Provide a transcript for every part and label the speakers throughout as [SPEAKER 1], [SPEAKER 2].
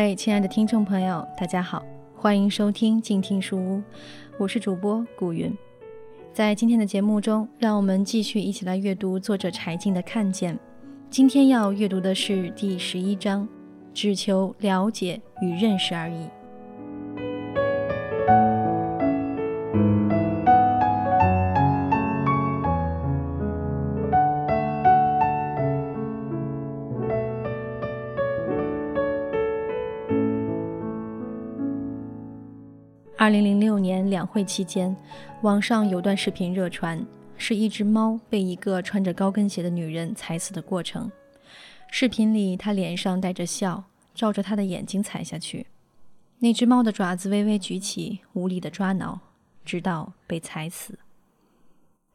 [SPEAKER 1] 各位亲爱的听众朋友，大家好，欢迎收听静听书屋，我是主播古云。在今天的节目中，让我们继续一起来阅读作者柴静的《看见》。今天要阅读的是第十一章，只求了解与认识而已。二零零六年两会期间，网上有段视频热传，是一只猫被一个穿着高跟鞋的女人踩死的过程。视频里，她脸上带着笑，照着她的眼睛踩下去。那只猫的爪子微微举起，无力地抓挠，直到被踩死。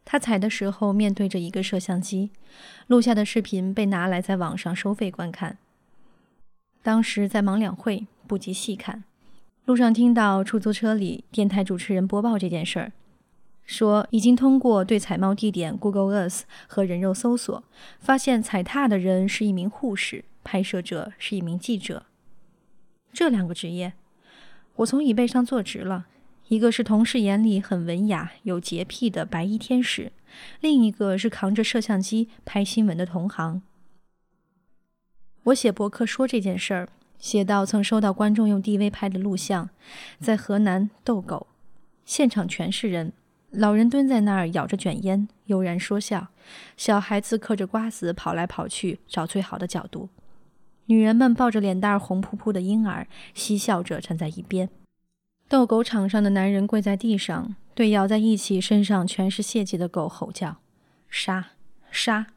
[SPEAKER 1] 他踩的时候面对着一个摄像机，录下的视频被拿来在网上收费观看。当时在忙两会，不及细看。路上听到出租车里电台主持人播报这件事儿，说已经通过对采猫地点 Google Earth 和人肉搜索，发现踩踏的人是一名护士，拍摄者是一名记者。这两个职业，我从椅背上坐直了。一个是同事眼里很文雅、有洁癖的白衣天使，另一个是扛着摄像机拍新闻的同行。我写博客说这件事儿。写到曾收到观众用 DV 拍的录像，在河南逗狗，现场全是人，老人蹲在那儿咬着卷烟，悠然说笑；小孩子嗑着瓜子跑来跑去找最好的角度，女人们抱着脸蛋红扑扑的婴儿，嬉笑着站在一边。逗狗场上的男人跪在地上，对咬在一起、身上全是血迹的狗吼叫：“杀！杀！”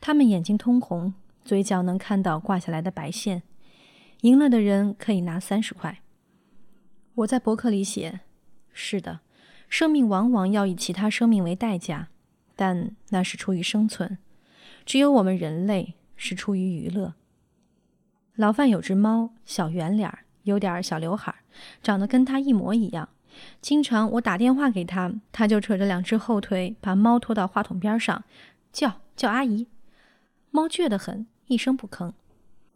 [SPEAKER 1] 他们眼睛通红，嘴角能看到挂下来的白线。赢了的人可以拿三十块。我在博客里写：是的，生命往往要以其他生命为代价，但那是出于生存；只有我们人类是出于娱乐。老范有只猫，小圆脸儿，有点小刘海儿，长得跟他一模一样。经常我打电话给他，他就扯着两只后腿，把猫拖到话筒边上，叫叫阿姨。猫倔得很，一声不吭。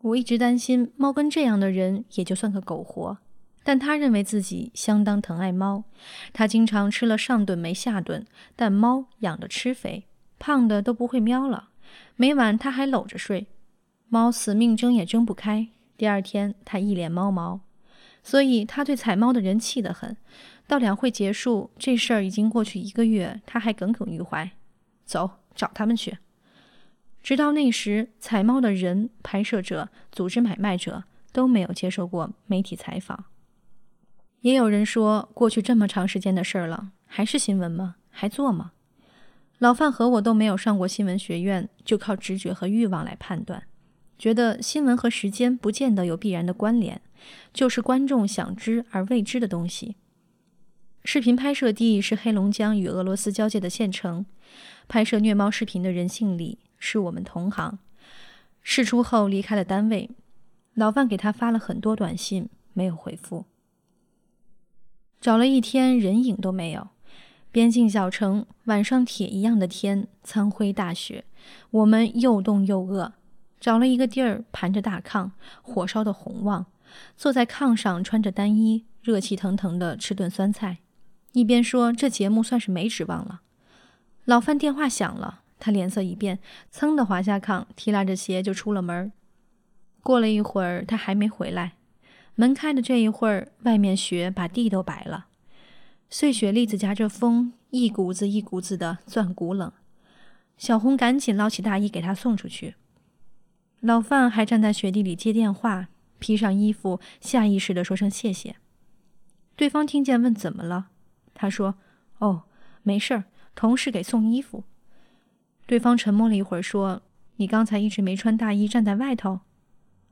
[SPEAKER 1] 我一直担心猫跟这样的人也就算个苟活，但他认为自己相当疼爱猫。他经常吃了上顿没下顿，但猫养的吃肥，胖的都不会喵了。每晚他还搂着睡，猫死命睁也睁不开。第二天他一脸猫毛，所以他对采猫的人气得很。到两会结束，这事儿已经过去一个月，他还耿耿于怀。走，找他们去。直到那时，采猫的人、拍摄者、组织买卖者都没有接受过媒体采访。也有人说，过去这么长时间的事儿了，还是新闻吗？还做吗？老范和我都没有上过新闻学院，就靠直觉和欲望来判断，觉得新闻和时间不见得有必然的关联，就是观众想知而未知的东西。视频拍摄地是黑龙江与俄罗斯交界的县城，拍摄虐猫视频的人姓李。是我们同行，事出后离开了单位。老范给他发了很多短信，没有回复。找了一天，人影都没有。边境小城，晚上铁一样的天，苍灰大雪，我们又冻又饿。找了一个地儿，盘着大炕，火烧的红旺，坐在炕上，穿着单衣，热气腾腾的吃顿酸菜，一边说：“这节目算是没指望了。”老范电话响了。他脸色一变，噌的滑下炕，提拉着鞋就出了门。过了一会儿，他还没回来。门开的这一会儿，外面雪把地都白了，碎雪粒子夹着风，一股子一股子的钻骨冷。小红赶紧捞起大衣给他送出去。老范还站在雪地里接电话，披上衣服，下意识地说声谢谢。对方听见问怎么了，他说：“哦，没事儿，同事给送衣服。”对方沉默了一会儿，说：“你刚才一直没穿大衣，站在外头。”“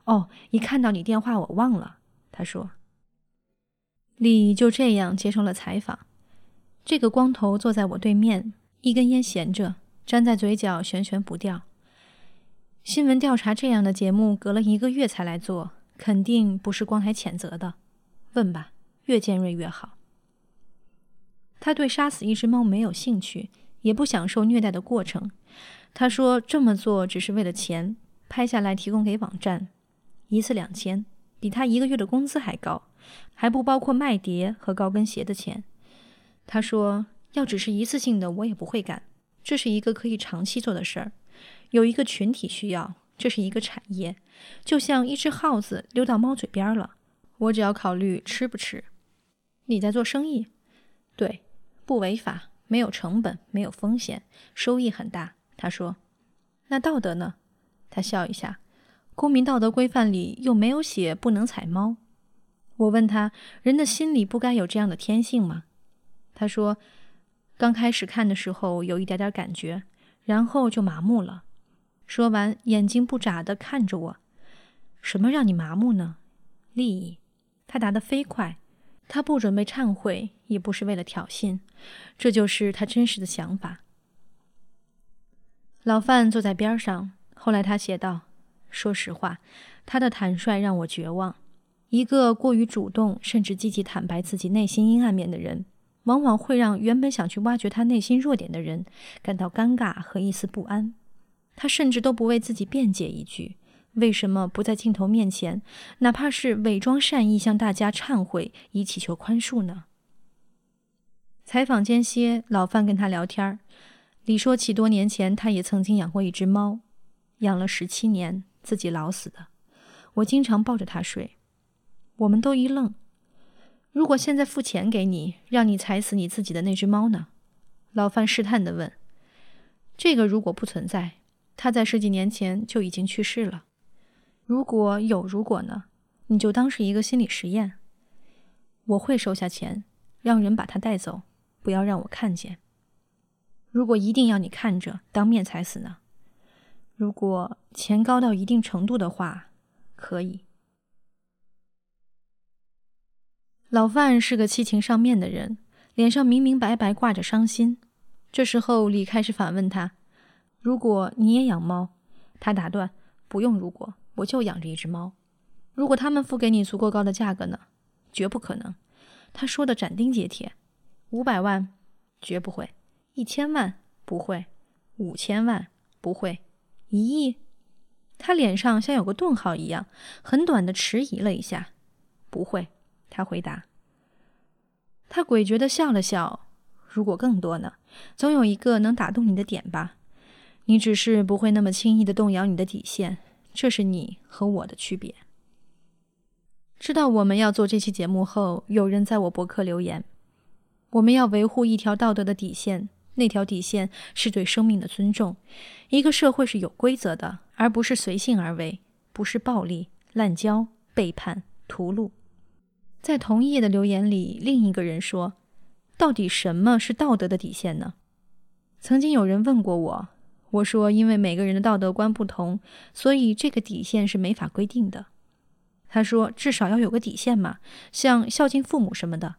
[SPEAKER 1] 哦，一看到你电话，我忘了。”他说。李就这样接受了采访。这个光头坐在我对面，一根烟闲着，粘在嘴角，悬悬不掉。新闻调查这样的节目，隔了一个月才来做，肯定不是光台谴责的。问吧，越尖锐越好。他对杀死一只猫没有兴趣。也不享受虐待的过程。他说这么做只是为了钱，拍下来提供给网站，一次两千，比他一个月的工资还高，还不包括卖碟和高跟鞋的钱。他说：“要只是一次性的，我也不会干。这是一个可以长期做的事儿，有一个群体需要，这是一个产业。就像一只耗子溜到猫嘴边了，我只要考虑吃不吃。你在做生意？对，不违法，没有成本，没有风险，收益很大。”他说：“那道德呢？”他笑一下。公民道德规范里又没有写不能踩猫。我问他：“人的心里不该有这样的天性吗？”他说：“刚开始看的时候有一点点感觉，然后就麻木了。”说完，眼睛不眨地看着我。“什么让你麻木呢？”“利益。”他答得飞快。他不准备忏悔，也不是为了挑衅，这就是他真实的想法。老范坐在边上，后来他写道。说实话，他的坦率让我绝望。一个过于主动，甚至积极坦白自己内心阴暗面的人，往往会让原本想去挖掘他内心弱点的人感到尴尬和一丝不安。他甚至都不为自己辩解一句：为什么不在镜头面前，哪怕是伪装善意向大家忏悔，以祈求宽恕呢？采访间歇，老范跟他聊天儿，李说起多年前他也曾经养过一只猫，养了十七年。自己老死的，我经常抱着它睡。我们都一愣。如果现在付钱给你，让你踩死你自己的那只猫呢？老范试探地问。这个如果不存在，他在十几年前就已经去世了。如果有如果呢？你就当是一个心理实验。我会收下钱，让人把它带走，不要让我看见。如果一定要你看着，当面踩死呢？如果钱高到一定程度的话，可以。老范是个七情上面的人，脸上明明白白挂着伤心。这时候，李开始反问他：“如果你也养猫？”他打断：“不用，如果我就养着一只猫。如果他们付给你足够高的价格呢？绝不可能。”他说的斩钉截铁：“五百万，绝不会；一千万，不会；五千万，不会。”一亿，他脸上像有个顿号一样，很短的迟疑了一下。不会，他回答。他诡谲的笑了笑。如果更多呢？总有一个能打动你的点吧？你只是不会那么轻易的动摇你的底线，这是你和我的区别。知道我们要做这期节目后，有人在我博客留言：我们要维护一条道德的底线。那条底线是对生命的尊重。一个社会是有规则的，而不是随性而为，不是暴力、滥交、背叛、屠戮。在同一页的留言里，另一个人说：“到底什么是道德的底线呢？”曾经有人问过我，我说：“因为每个人的道德观不同，所以这个底线是没法规定的。”他说：“至少要有个底线嘛，像孝敬父母什么的。”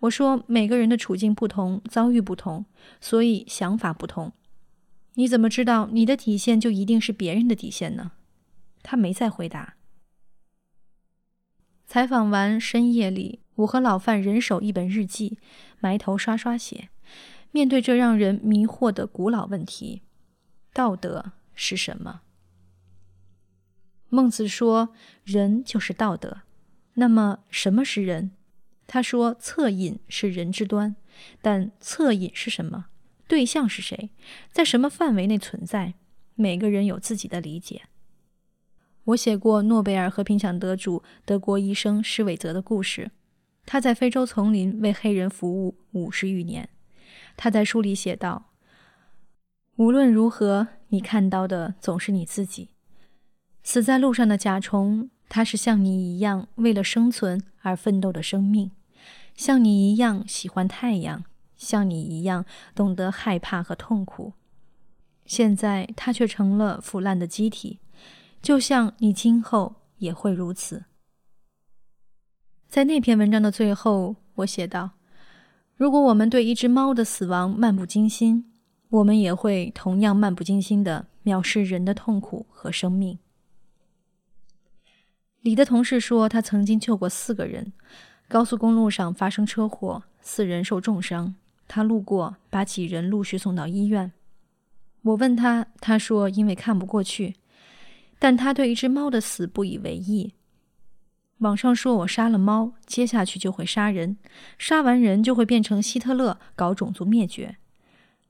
[SPEAKER 1] 我说：“每个人的处境不同，遭遇不同，所以想法不同。你怎么知道你的底线就一定是别人的底线呢？”他没再回答。采访完，深夜里，我和老范人手一本日记，埋头刷刷写，面对这让人迷惑的古老问题：道德是什么？孟子说：“人就是道德。”那么，什么是人？他说：“恻隐是人之端，但恻隐是什么？对象是谁？在什么范围内存在？每个人有自己的理解。”我写过诺贝尔和平奖得主德国医生施韦泽的故事。他在非洲丛林为黑人服务五十余年。他在书里写道：“无论如何，你看到的总是你自己。死在路上的甲虫。”它是像你一样为了生存而奋斗的生命，像你一样喜欢太阳，像你一样懂得害怕和痛苦。现在它却成了腐烂的机体，就像你今后也会如此。在那篇文章的最后，我写道：“如果我们对一只猫的死亡漫不经心，我们也会同样漫不经心地藐视人的痛苦和生命。”李的同事说，他曾经救过四个人。高速公路上发生车祸，四人受重伤。他路过，把几人陆续送到医院。我问他，他说因为看不过去。但他对一只猫的死不以为意。网上说我杀了猫，接下去就会杀人，杀完人就会变成希特勒，搞种族灭绝。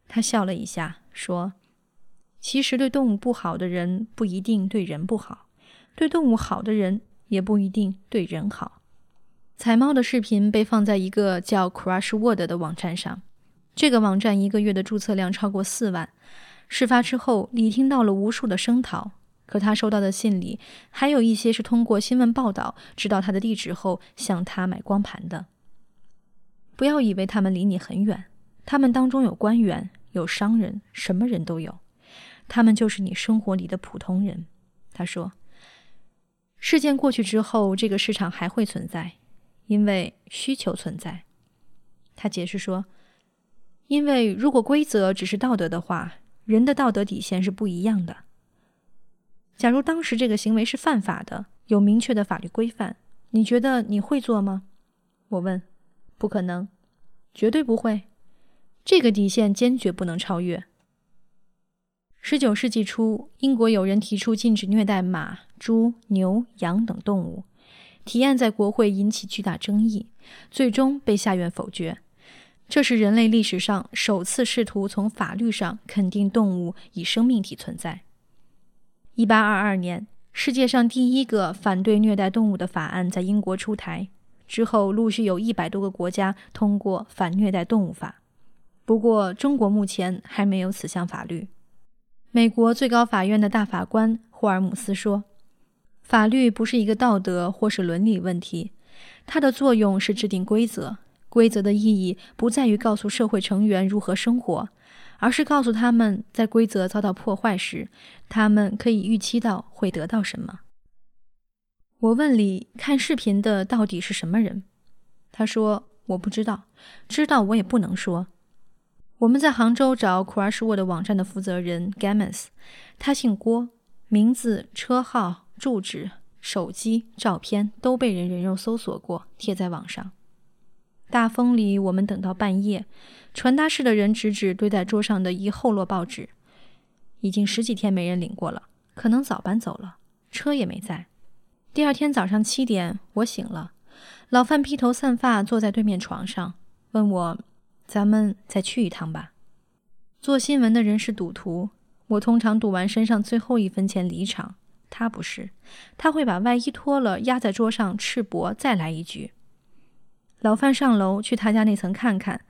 [SPEAKER 1] 他笑了一下，说：“其实对动物不好的人不一定对人不好，对动物好的人也不一定对人好。”采猫的视频被放在一个叫 Crush Word 的网站上，这个网站一个月的注册量超过四万。事发之后，李听到了无数的声讨，可他收到的信里还有一些是通过新闻报道知道他的地址后向他买光盘的。不要以为他们离你很远，他们当中有官员。有商人，什么人都有，他们就是你生活里的普通人。他说：“事件过去之后，这个市场还会存在，因为需求存在。”他解释说：“因为如果规则只是道德的话，人的道德底线是不一样的。假如当时这个行为是犯法的，有明确的法律规范，你觉得你会做吗？”我问：“不可能，绝对不会。”这个底线坚决不能超越。十九世纪初，英国有人提出禁止虐待马、猪、牛、羊等动物，提案在国会引起巨大争议，最终被下院否决。这是人类历史上首次试图从法律上肯定动物以生命体存在。一八二二年，世界上第一个反对虐待动物的法案在英国出台，之后陆续有一百多个国家通过反虐待动物法。不过，中国目前还没有此项法律。美国最高法院的大法官霍尔姆斯说：“法律不是一个道德或是伦理问题，它的作用是制定规则。规则的意义不在于告诉社会成员如何生活，而是告诉他们在规则遭到破坏时，他们可以预期到会得到什么。”我问李看视频的到底是什么人，他说：“我不知道，知道我也不能说。”我们在杭州找 Crushword 网站的负责人 Gamas，他姓郭，名字、车号、住址、手机、照片都被人人肉搜索过，贴在网上。大风里，我们等到半夜，传达室的人指指堆在桌上的一厚摞报纸，已经十几天没人领过了，可能早搬走了，车也没在。第二天早上七点，我醒了，老范披头散发坐在对面床上，问我。咱们再去一趟吧。做新闻的人是赌徒，我通常赌完身上最后一分钱离场。他不是，他会把外衣脱了压在桌上，赤膊再来一局。老范上楼去他家那层看看，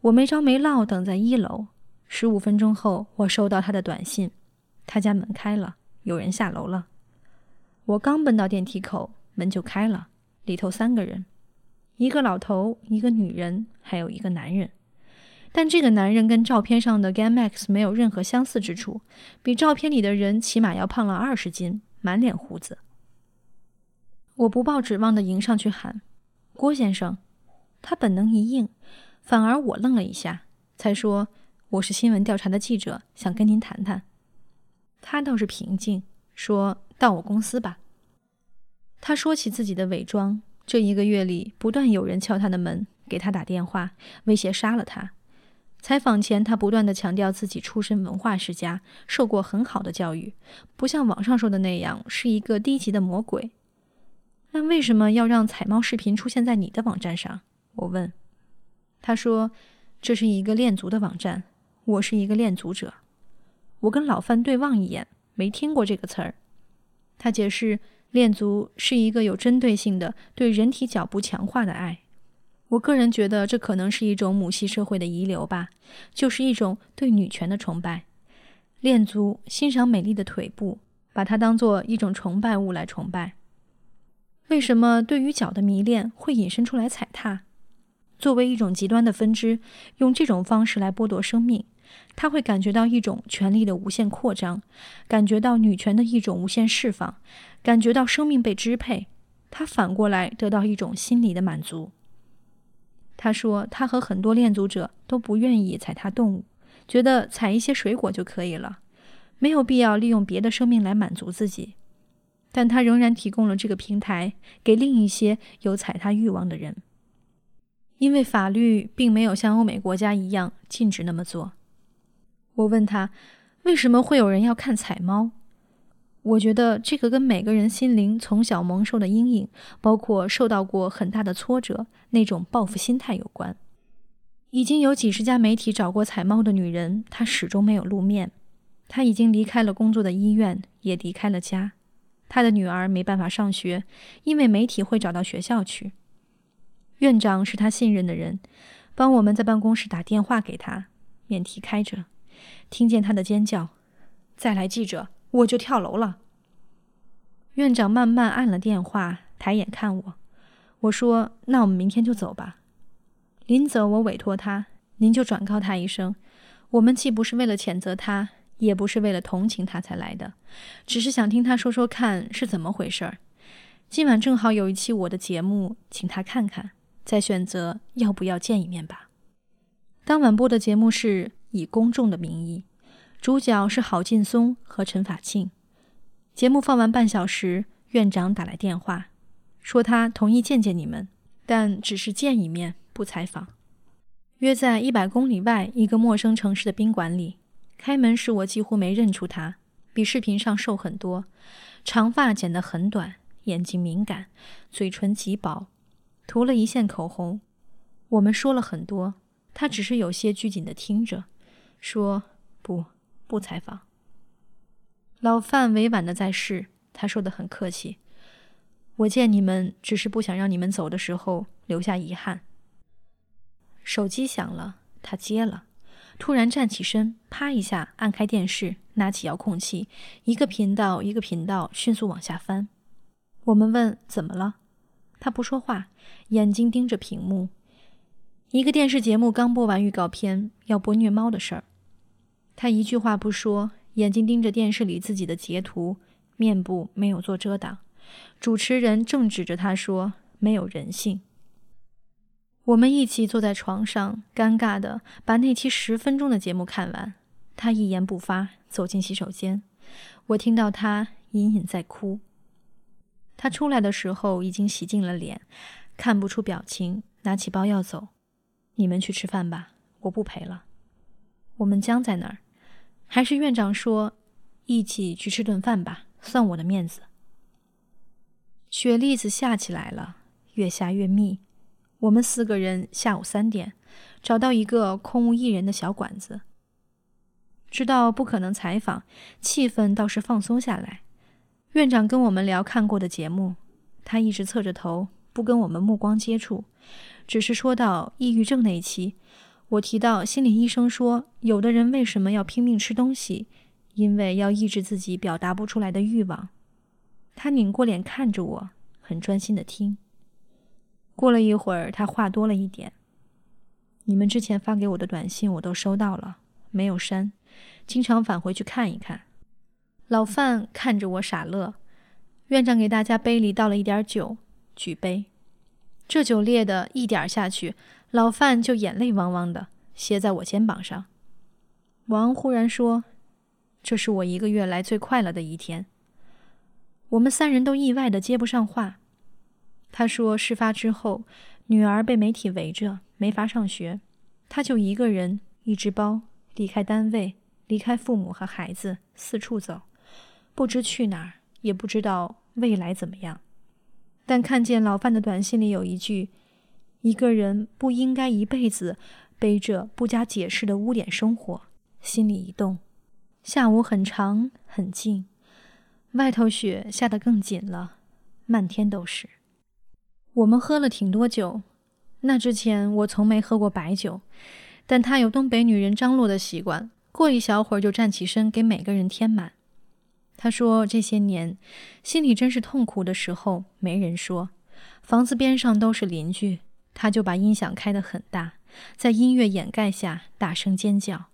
[SPEAKER 1] 我没招没落等在一楼。十五分钟后，我收到他的短信，他家门开了，有人下楼了。我刚奔到电梯口，门就开了，里头三个人，一个老头，一个女人，还有一个男人。但这个男人跟照片上的 Gamax 没有任何相似之处，比照片里的人起码要胖了二十斤，满脸胡子。我不抱指望的迎上去喊：“郭先生。”他本能一应，反而我愣了一下，才说：“我是新闻调查的记者，想跟您谈谈。”他倒是平静，说到我公司吧。他说起自己的伪装，这一个月里不断有人敲他的门，给他打电话，威胁杀了他。采访前，他不断地强调自己出身文化世家，受过很好的教育，不像网上说的那样是一个低级的魔鬼。那为什么要让采猫视频出现在你的网站上？我问。他说：“这是一个恋足的网站，我是一个恋足者。”我跟老范对望一眼，没听过这个词儿。他解释：“恋足是一个有针对性的对人体脚部强化的爱。”我个人觉得，这可能是一种母系社会的遗留吧，就是一种对女权的崇拜。恋足欣赏美丽的腿部，把它当做一种崇拜物来崇拜。为什么对于脚的迷恋会引申出来踩踏？作为一种极端的分支，用这种方式来剥夺生命，他会感觉到一种权力的无限扩张，感觉到女权的一种无限释放，感觉到生命被支配。他反过来得到一种心理的满足。他说：“他和很多恋足者都不愿意踩踏动物，觉得踩一些水果就可以了，没有必要利用别的生命来满足自己。但他仍然提供了这个平台给另一些有踩踏欲望的人，因为法律并没有像欧美国家一样禁止那么做。”我问他：“为什么会有人要看踩猫？”我觉得这个跟每个人心灵从小蒙受的阴影，包括受到过很大的挫折那种报复心态有关。已经有几十家媒体找过采猫的女人，她始终没有露面。她已经离开了工作的医院，也离开了家。她的女儿没办法上学，因为媒体会找到学校去。院长是他信任的人，帮我们在办公室打电话给他，免提开着，听见他的尖叫：“再来记者！”我就跳楼了。院长慢慢按了电话，抬眼看我。我说：“那我们明天就走吧。”临走，我委托他：“您就转告他一声，我们既不是为了谴责他，也不是为了同情他才来的，只是想听他说说看是怎么回事儿。今晚正好有一期我的节目，请他看看，再选择要不要见一面吧。”当晚播的节目是以公众的名义。主角是郝劲松和陈法庆。节目放完半小时，院长打来电话，说他同意见见你们，但只是见一面，不采访。约在一百公里外一个陌生城市的宾馆里。开门时我几乎没认出他，比视频上瘦很多，长发剪得很短，眼睛敏感，嘴唇极薄，涂了一线口红。我们说了很多，他只是有些拘谨地听着，说不。不采访。老范委婉的在试，他说的很客气。我见你们只是不想让你们走的时候留下遗憾。手机响了，他接了，突然站起身，啪一下按开电视，拿起遥控器，一个频道一个频道迅速往下翻。我们问怎么了，他不说话，眼睛盯着屏幕。一个电视节目刚播完预告片，要播虐猫的事儿。他一句话不说，眼睛盯着电视里自己的截图，面部没有做遮挡。主持人正指着他说：“没有人性。”我们一起坐在床上，尴尬的把那期十分钟的节目看完。他一言不发，走进洗手间。我听到他隐隐在哭。他出来的时候已经洗净了脸，看不出表情，拿起包要走。你们去吃饭吧，我不陪了。我们僵在那儿，还是院长说：“一起去吃顿饭吧，算我的面子。”雪粒子下起来了，越下越密。我们四个人下午三点找到一个空无一人的小馆子，知道不可能采访，气氛倒是放松下来。院长跟我们聊看过的节目，他一直侧着头，不跟我们目光接触，只是说到抑郁症那一期。我提到心理医生说，有的人为什么要拼命吃东西？因为要抑制自己表达不出来的欲望。他拧过脸看着我，很专心的听。过了一会儿，他话多了一点：“你们之前发给我的短信我都收到了，没有删，经常返回去看一看。”老范看着我傻乐。院长给大家杯里倒了一点酒，举杯。这酒烈的一点下去。老范就眼泪汪汪的歇在我肩膀上。王忽然说：“这是我一个月来最快乐的一天。”我们三人都意外的接不上话。他说：“事发之后，女儿被媒体围着，没法上学，他就一个人，一只包，离开单位，离开父母和孩子，四处走，不知去哪儿，也不知道未来怎么样。但看见老范的短信里有一句。”一个人不应该一辈子背着不加解释的污点生活，心里一动。下午很长很静，外头雪下得更紧了，漫天都是。我们喝了挺多酒，那之前我从没喝过白酒，但他有东北女人张罗的习惯，过一小会儿就站起身给每个人添满。他说这些年心里真是痛苦的时候没人说，房子边上都是邻居。他就把音响开得很大，在音乐掩盖下大声尖叫。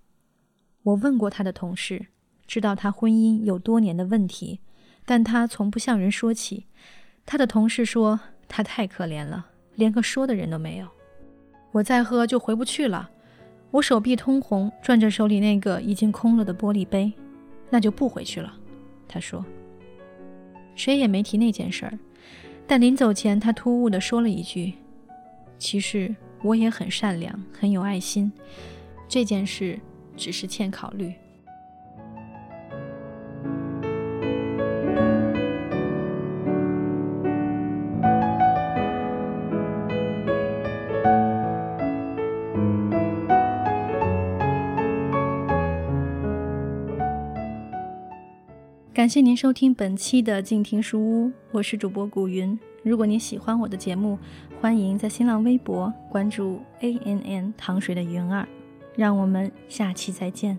[SPEAKER 1] 我问过他的同事，知道他婚姻有多年的问题，但他从不向人说起。他的同事说他太可怜了，连个说的人都没有。我再喝就回不去了。我手臂通红，转着手里那个已经空了的玻璃杯，那就不回去了。他说，谁也没提那件事儿，但临走前，他突兀地说了一句。其实我也很善良很有爱心这件事只是欠考虑。感谢您收听本期的静听书屋我是主播古云。如果您喜欢我的节目欢迎在新浪微博关注 A N N 糖水的云儿。让我们下期再见。